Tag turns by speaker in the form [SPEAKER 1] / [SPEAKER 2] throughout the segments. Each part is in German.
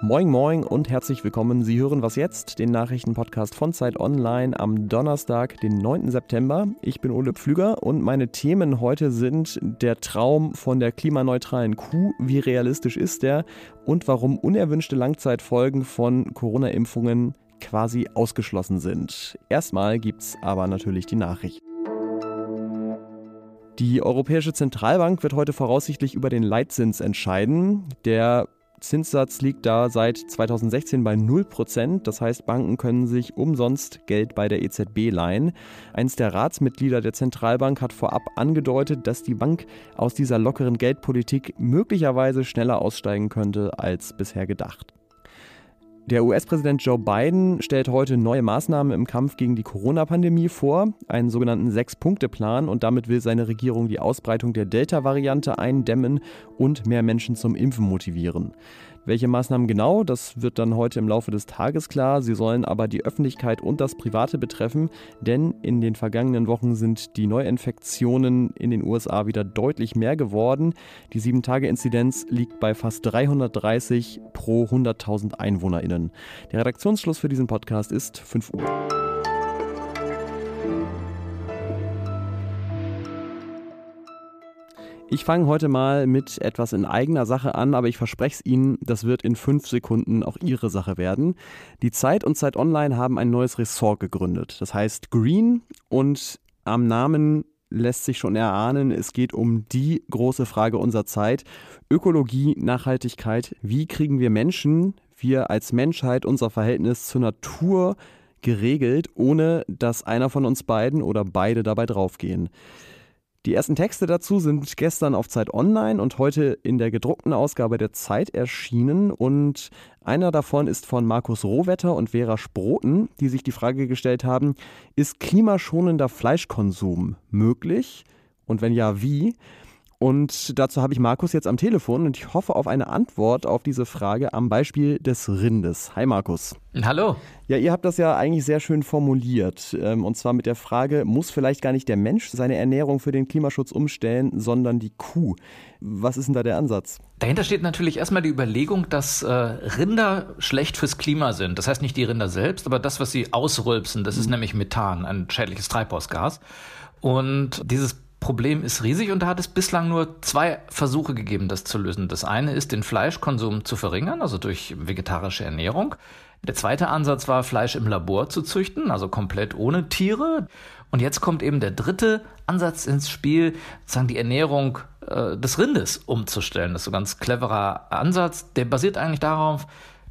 [SPEAKER 1] Moin Moin und herzlich willkommen. Sie hören was jetzt, den Nachrichtenpodcast von Zeit Online am Donnerstag, den 9. September. Ich bin Ole Pflüger und meine Themen heute sind der Traum von der klimaneutralen Kuh, wie realistisch ist der und warum unerwünschte Langzeitfolgen von Corona-Impfungen quasi ausgeschlossen sind. Erstmal gibt's aber natürlich die Nachricht. Die Europäische Zentralbank wird heute voraussichtlich über den Leitzins entscheiden. Der Zinssatz liegt da seit 2016 bei 0%. Das heißt, Banken können sich umsonst Geld bei der EZB leihen. Eins der Ratsmitglieder der Zentralbank hat vorab angedeutet, dass die Bank aus dieser lockeren Geldpolitik möglicherweise schneller aussteigen könnte als bisher gedacht. Der US-Präsident Joe Biden stellt heute neue Maßnahmen im Kampf gegen die Corona-Pandemie vor, einen sogenannten Sechs-Punkte-Plan und damit will seine Regierung die Ausbreitung der Delta-Variante eindämmen und mehr Menschen zum Impfen motivieren. Welche Maßnahmen genau, das wird dann heute im Laufe des Tages klar. Sie sollen aber die Öffentlichkeit und das Private betreffen, denn in den vergangenen Wochen sind die Neuinfektionen in den USA wieder deutlich mehr geworden. Die 7-Tage-Inzidenz liegt bei fast 330 pro 100.000 EinwohnerInnen. Der Redaktionsschluss für diesen Podcast ist 5 Uhr. Ich fange heute mal mit etwas in eigener Sache an, aber ich verspreche es Ihnen, das wird in fünf Sekunden auch Ihre Sache werden. Die Zeit und Zeit Online haben ein neues Ressort gegründet. Das heißt Green und am Namen lässt sich schon erahnen, es geht um die große Frage unserer Zeit. Ökologie, Nachhaltigkeit. Wie kriegen wir Menschen, wir als Menschheit, unser Verhältnis zur Natur geregelt, ohne dass einer von uns beiden oder beide dabei draufgehen? Die ersten Texte dazu sind gestern auf Zeit Online und heute in der gedruckten Ausgabe der Zeit erschienen. Und einer davon ist von Markus Rohwetter und Vera Sproten, die sich die Frage gestellt haben, ist klimaschonender Fleischkonsum möglich? Und wenn ja, wie? Und dazu habe ich Markus jetzt am Telefon und ich hoffe auf eine Antwort auf diese Frage am Beispiel des Rindes. Hi Markus.
[SPEAKER 2] Hallo.
[SPEAKER 1] Ja, ihr habt das ja eigentlich sehr schön formuliert. Ähm, und zwar mit der Frage, muss vielleicht gar nicht der Mensch seine Ernährung für den Klimaschutz umstellen, sondern die Kuh? Was ist denn da der Ansatz?
[SPEAKER 2] Dahinter steht natürlich erstmal die Überlegung, dass äh, Rinder schlecht fürs Klima sind. Das heißt nicht die Rinder selbst, aber das, was sie ausrülpsen, das ist mhm. nämlich Methan, ein schädliches Treibhausgas. Und dieses Problem ist riesig und da hat es bislang nur zwei Versuche gegeben, das zu lösen. Das eine ist, den Fleischkonsum zu verringern, also durch vegetarische Ernährung. Der zweite Ansatz war, Fleisch im Labor zu züchten, also komplett ohne Tiere. Und jetzt kommt eben der dritte Ansatz ins Spiel, sozusagen die Ernährung äh, des Rindes umzustellen. Das ist so ein ganz cleverer Ansatz. Der basiert eigentlich darauf,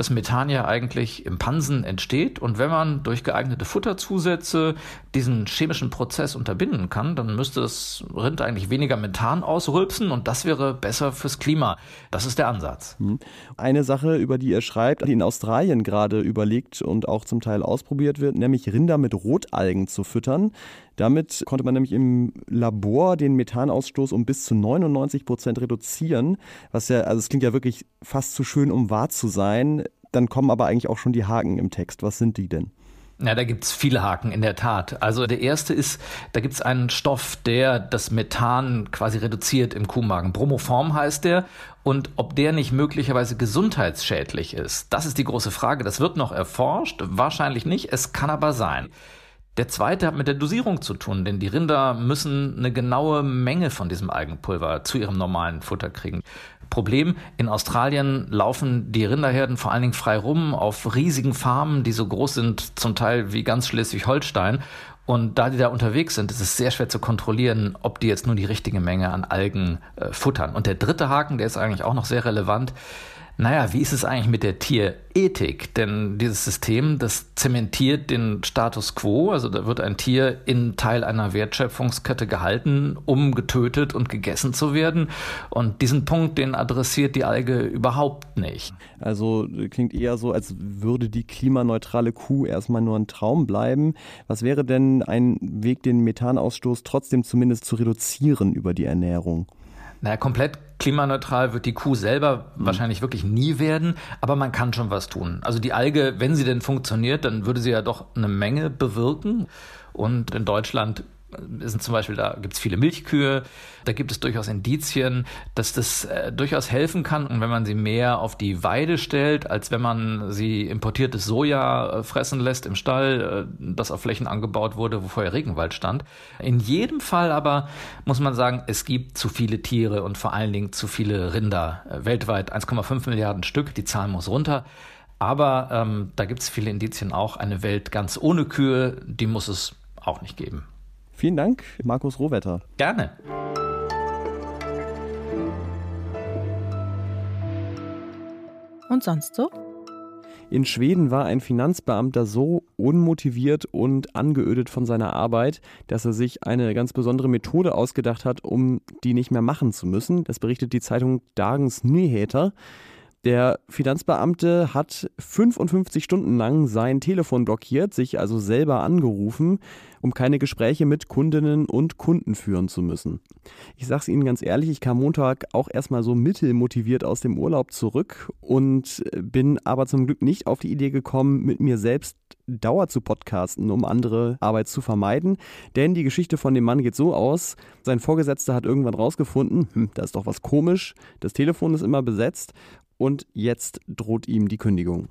[SPEAKER 2] dass Methan ja eigentlich im Pansen entsteht. Und wenn man durch geeignete Futterzusätze diesen chemischen Prozess unterbinden kann, dann müsste das Rind eigentlich weniger Methan ausrülpsen und das wäre besser fürs Klima. Das ist der Ansatz.
[SPEAKER 1] Hm. Eine Sache, über die ihr schreibt, die in Australien gerade überlegt und auch zum Teil ausprobiert wird, nämlich Rinder mit Rotalgen zu füttern. Damit konnte man nämlich im Labor den Methanausstoß um bis zu 99 Prozent reduzieren, was ja, also es klingt ja wirklich fast zu schön, um wahr zu sein. Dann kommen aber eigentlich auch schon die Haken im Text. Was sind die denn?
[SPEAKER 2] Ja, da gibt's viele Haken in der Tat. Also der erste ist, da gibt's einen Stoff, der das Methan quasi reduziert im Kuhmagen. Bromoform heißt der. Und ob der nicht möglicherweise gesundheitsschädlich ist, das ist die große Frage. Das wird noch erforscht. Wahrscheinlich nicht. Es kann aber sein. Der zweite hat mit der Dosierung zu tun, denn die Rinder müssen eine genaue Menge von diesem Algenpulver zu ihrem normalen Futter kriegen. Problem, in Australien laufen die Rinderherden vor allen Dingen frei rum auf riesigen Farmen, die so groß sind, zum Teil wie ganz Schleswig-Holstein. Und da die da unterwegs sind, ist es sehr schwer zu kontrollieren, ob die jetzt nur die richtige Menge an Algen äh, futtern. Und der dritte Haken, der ist eigentlich auch noch sehr relevant, naja, wie ist es eigentlich mit der Tierethik? Denn dieses System, das zementiert den Status quo, also da wird ein Tier in Teil einer Wertschöpfungskette gehalten, um getötet und gegessen zu werden. Und diesen Punkt, den adressiert die Alge überhaupt nicht.
[SPEAKER 1] Also klingt eher so, als würde die klimaneutrale Kuh erstmal nur ein Traum bleiben. Was wäre denn ein Weg, den Methanausstoß trotzdem zumindest zu reduzieren über die Ernährung?
[SPEAKER 2] Naja, komplett klimaneutral wird die Kuh selber mhm. wahrscheinlich wirklich nie werden, aber man kann schon was tun. Also die Alge, wenn sie denn funktioniert, dann würde sie ja doch eine Menge bewirken. Und in Deutschland sind zum Beispiel, da gibt es viele Milchkühe, da gibt es durchaus Indizien, dass das äh, durchaus helfen kann. Und wenn man sie mehr auf die Weide stellt, als wenn man sie importiertes Soja äh, fressen lässt im Stall, äh, das auf Flächen angebaut wurde, wo vorher Regenwald stand. In jedem Fall aber muss man sagen, es gibt zu viele Tiere und vor allen Dingen zu viele Rinder. Äh, weltweit 1,5 Milliarden Stück, die Zahl muss runter. Aber ähm, da gibt es viele Indizien auch. Eine Welt ganz ohne Kühe, die muss es auch nicht geben.
[SPEAKER 1] Vielen Dank, Markus Rohwetter.
[SPEAKER 2] Gerne.
[SPEAKER 3] Und sonst so?
[SPEAKER 1] In Schweden war ein Finanzbeamter so unmotiviert und angeödet von seiner Arbeit, dass er sich eine ganz besondere Methode ausgedacht hat, um die nicht mehr machen zu müssen. Das berichtet die Zeitung Dagens Nyheter. Der Finanzbeamte hat 55 Stunden lang sein Telefon blockiert, sich also selber angerufen, um keine Gespräche mit Kundinnen und Kunden führen zu müssen. Ich sage es Ihnen ganz ehrlich, ich kam Montag auch erstmal so mittelmotiviert aus dem Urlaub zurück und bin aber zum Glück nicht auf die Idee gekommen, mit mir selbst Dauer zu podcasten, um andere Arbeit zu vermeiden. Denn die Geschichte von dem Mann geht so aus, sein Vorgesetzter hat irgendwann rausgefunden, hm, da ist doch was komisch, das Telefon ist immer besetzt und jetzt droht ihm die Kündigung.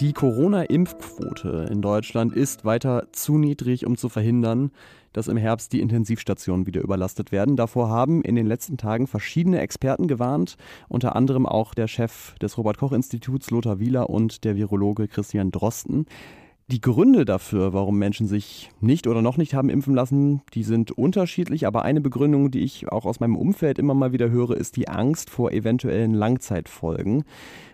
[SPEAKER 1] Die Corona-Impfquote in Deutschland ist weiter zu niedrig, um zu verhindern, dass im Herbst die Intensivstationen wieder überlastet werden. Davor haben in den letzten Tagen verschiedene Experten gewarnt, unter anderem auch der Chef des Robert Koch Instituts Lothar Wieler und der Virologe Christian Drosten. Die Gründe dafür, warum Menschen sich nicht oder noch nicht haben impfen lassen, die sind unterschiedlich, aber eine Begründung, die ich auch aus meinem Umfeld immer mal wieder höre, ist die Angst vor eventuellen Langzeitfolgen.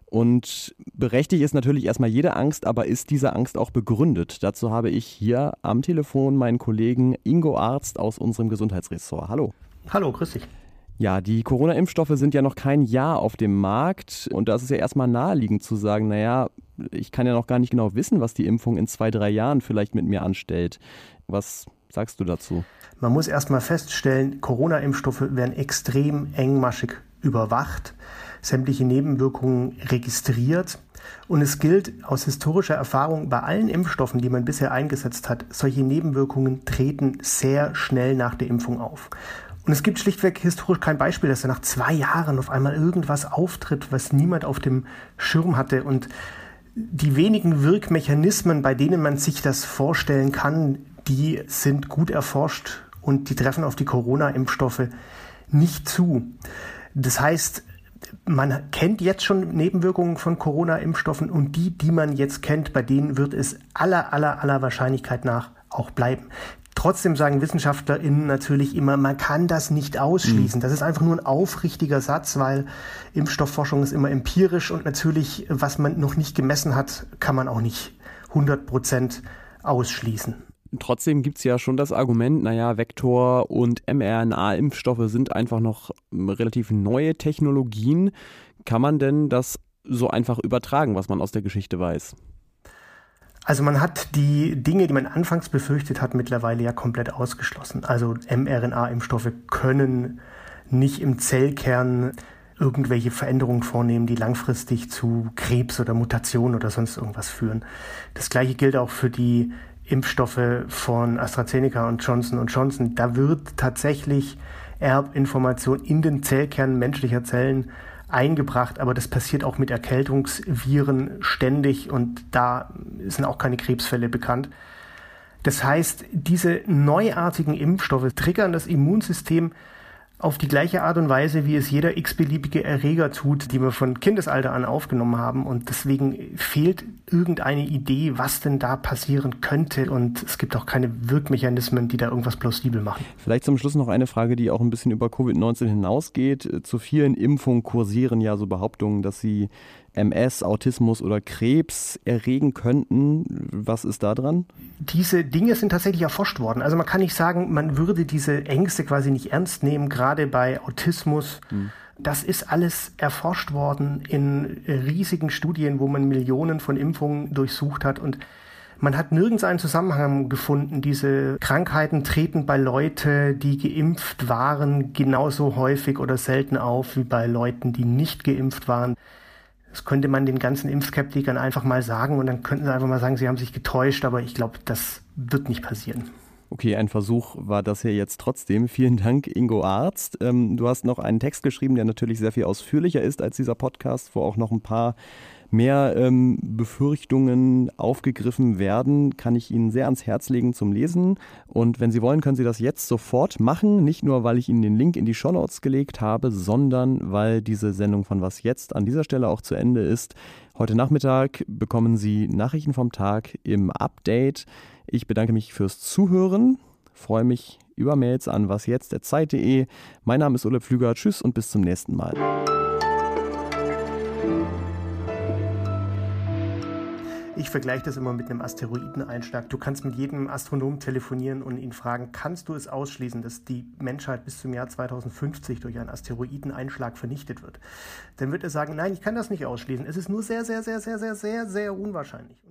[SPEAKER 1] Und berechtigt ist natürlich erstmal jede Angst, aber ist diese Angst auch begründet? Dazu habe ich hier am Telefon meinen Kollegen Ingo Arzt aus unserem Gesundheitsressort. Hallo.
[SPEAKER 4] Hallo, grüß dich.
[SPEAKER 1] Ja, die Corona-Impfstoffe sind ja noch kein Jahr auf dem Markt und da ist es ja erstmal naheliegend zu sagen, naja, ich kann ja noch gar nicht genau wissen, was die Impfung in zwei, drei Jahren vielleicht mit mir anstellt. Was sagst du dazu?
[SPEAKER 4] Man muss erstmal feststellen, Corona-Impfstoffe werden extrem engmaschig überwacht, sämtliche Nebenwirkungen registriert. Und es gilt aus historischer Erfahrung bei allen Impfstoffen, die man bisher eingesetzt hat, solche Nebenwirkungen treten sehr schnell nach der Impfung auf. Und es gibt schlichtweg historisch kein Beispiel, dass da nach zwei Jahren auf einmal irgendwas auftritt, was niemand auf dem Schirm hatte. Und die wenigen Wirkmechanismen, bei denen man sich das vorstellen kann, die sind gut erforscht und die treffen auf die Corona-Impfstoffe nicht zu. Das heißt, man kennt jetzt schon Nebenwirkungen von Corona-Impfstoffen und die, die man jetzt kennt, bei denen wird es aller, aller, aller Wahrscheinlichkeit nach auch bleiben. Trotzdem sagen WissenschaftlerInnen natürlich immer, man kann das nicht ausschließen. Mhm. Das ist einfach nur ein aufrichtiger Satz, weil Impfstoffforschung ist immer empirisch und natürlich, was man noch nicht gemessen hat, kann man auch nicht 100 Prozent ausschließen.
[SPEAKER 1] Trotzdem gibt es ja schon das Argument, naja, Vektor- und mRNA-Impfstoffe sind einfach noch relativ neue Technologien. Kann man denn das so einfach übertragen, was man aus der Geschichte weiß?
[SPEAKER 4] Also man hat die Dinge, die man anfangs befürchtet hat, mittlerweile ja komplett ausgeschlossen. Also mRNA-Impfstoffe können nicht im Zellkern irgendwelche Veränderungen vornehmen, die langfristig zu Krebs oder Mutationen oder sonst irgendwas führen. Das gleiche gilt auch für die Impfstoffe von AstraZeneca und Johnson Johnson. Da wird tatsächlich Erbinformation in den Zellkernen menschlicher Zellen eingebracht, aber das passiert auch mit Erkältungsviren ständig und da sind auch keine Krebsfälle bekannt. Das heißt, diese neuartigen Impfstoffe triggern das Immunsystem auf die gleiche Art und Weise, wie es jeder x-beliebige Erreger tut, die wir von Kindesalter an aufgenommen haben. Und deswegen fehlt irgendeine Idee, was denn da passieren könnte. Und es gibt auch keine Wirkmechanismen, die da irgendwas plausibel machen.
[SPEAKER 1] Vielleicht zum Schluss noch eine Frage, die auch ein bisschen über Covid-19 hinausgeht. Zu vielen Impfungen kursieren ja so Behauptungen, dass sie MS, Autismus oder Krebs erregen könnten. Was ist da dran?
[SPEAKER 4] Diese Dinge sind tatsächlich erforscht worden. Also man kann nicht sagen, man würde diese Ängste quasi nicht ernst nehmen, gerade bei Autismus. Hm. Das ist alles erforscht worden in riesigen Studien, wo man Millionen von Impfungen durchsucht hat und man hat nirgends einen Zusammenhang gefunden. Diese Krankheiten treten bei Leuten, die geimpft waren, genauso häufig oder selten auf wie bei Leuten, die nicht geimpft waren. Das könnte man den ganzen Impfskeptikern einfach mal sagen und dann könnten sie einfach mal sagen, sie haben sich getäuscht, aber ich glaube, das wird nicht passieren.
[SPEAKER 1] Okay, ein Versuch war das hier jetzt trotzdem. Vielen Dank, Ingo Arzt. Ähm, du hast noch einen Text geschrieben, der natürlich sehr viel ausführlicher ist als dieser Podcast, wo auch noch ein paar mehr ähm, Befürchtungen aufgegriffen werden, kann ich Ihnen sehr ans Herz legen zum Lesen. Und wenn Sie wollen, können Sie das jetzt sofort machen. Nicht nur, weil ich Ihnen den Link in die Shownotes gelegt habe, sondern weil diese Sendung von Was jetzt an dieser Stelle auch zu Ende ist. Heute Nachmittag bekommen Sie Nachrichten vom Tag im Update. Ich bedanke mich fürs Zuhören. Freue mich über Mails an wasjetzt.zeit.de. Mein Name ist Ulle Pflüger. Tschüss und bis zum nächsten Mal.
[SPEAKER 4] Ich vergleiche das immer mit einem Asteroideneinschlag. Du kannst mit jedem Astronom telefonieren und ihn fragen, kannst du es ausschließen, dass die Menschheit bis zum Jahr 2050 durch einen Asteroideneinschlag vernichtet wird? Dann wird er sagen, nein, ich kann das nicht ausschließen. Es ist nur sehr, sehr, sehr, sehr, sehr, sehr, sehr unwahrscheinlich.